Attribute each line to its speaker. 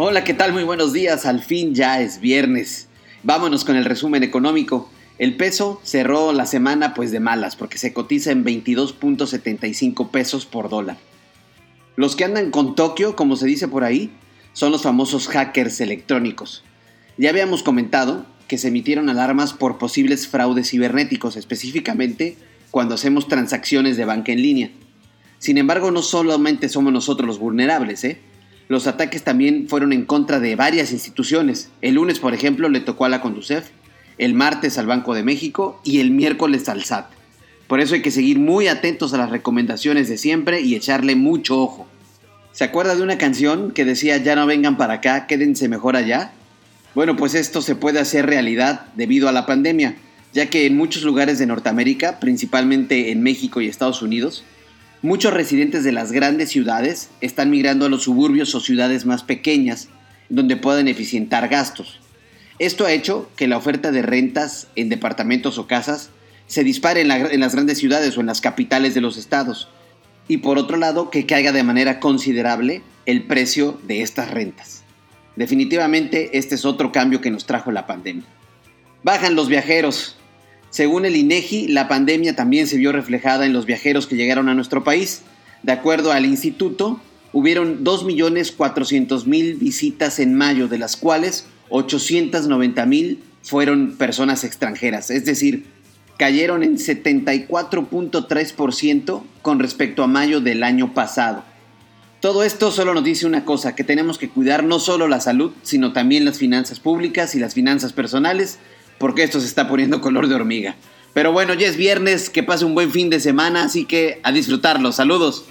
Speaker 1: Hola, ¿qué tal? Muy buenos días. Al fin ya es viernes. Vámonos con el resumen económico. El peso cerró la semana pues de malas porque se cotiza en 22.75 pesos por dólar. Los que andan con Tokio, como se dice por ahí, son los famosos hackers electrónicos. Ya habíamos comentado que se emitieron alarmas por posibles fraudes cibernéticos, específicamente cuando hacemos transacciones de banca en línea. Sin embargo, no solamente somos nosotros los vulnerables, ¿eh? Los ataques también fueron en contra de varias instituciones. El lunes, por ejemplo, le tocó a la Conducef, el martes al Banco de México y el miércoles al SAT. Por eso hay que seguir muy atentos a las recomendaciones de siempre y echarle mucho ojo. ¿Se acuerda de una canción que decía ya no vengan para acá, quédense mejor allá? Bueno, pues esto se puede hacer realidad debido a la pandemia, ya que en muchos lugares de Norteamérica, principalmente en México y Estados Unidos, Muchos residentes de las grandes ciudades están migrando a los suburbios o ciudades más pequeñas, donde pueden eficientar gastos. Esto ha hecho que la oferta de rentas en departamentos o casas se dispare en, en, las grandes ciudades o en las capitales de los estados. Y por otro lado, que caiga de manera considerable el precio de estas rentas. Definitivamente este es otro cambio que nos trajo la pandemia. Bajan los viajeros, según el INEGI, la pandemia también se vio reflejada en los viajeros que llegaron a nuestro país. De acuerdo al instituto, hubieron 2.400.000 visitas en mayo, de las cuales 890.000 fueron personas extranjeras, es decir, cayeron en 74.3% con respecto a mayo del año pasado. Todo esto solo nos dice una cosa, que tenemos que cuidar no solo la salud, sino también las finanzas públicas y las finanzas personales porque esto se está poniendo color de hormiga. Pero bueno, ya es viernes, que pase un buen fin de semana, así que a disfrutarlo. Saludos.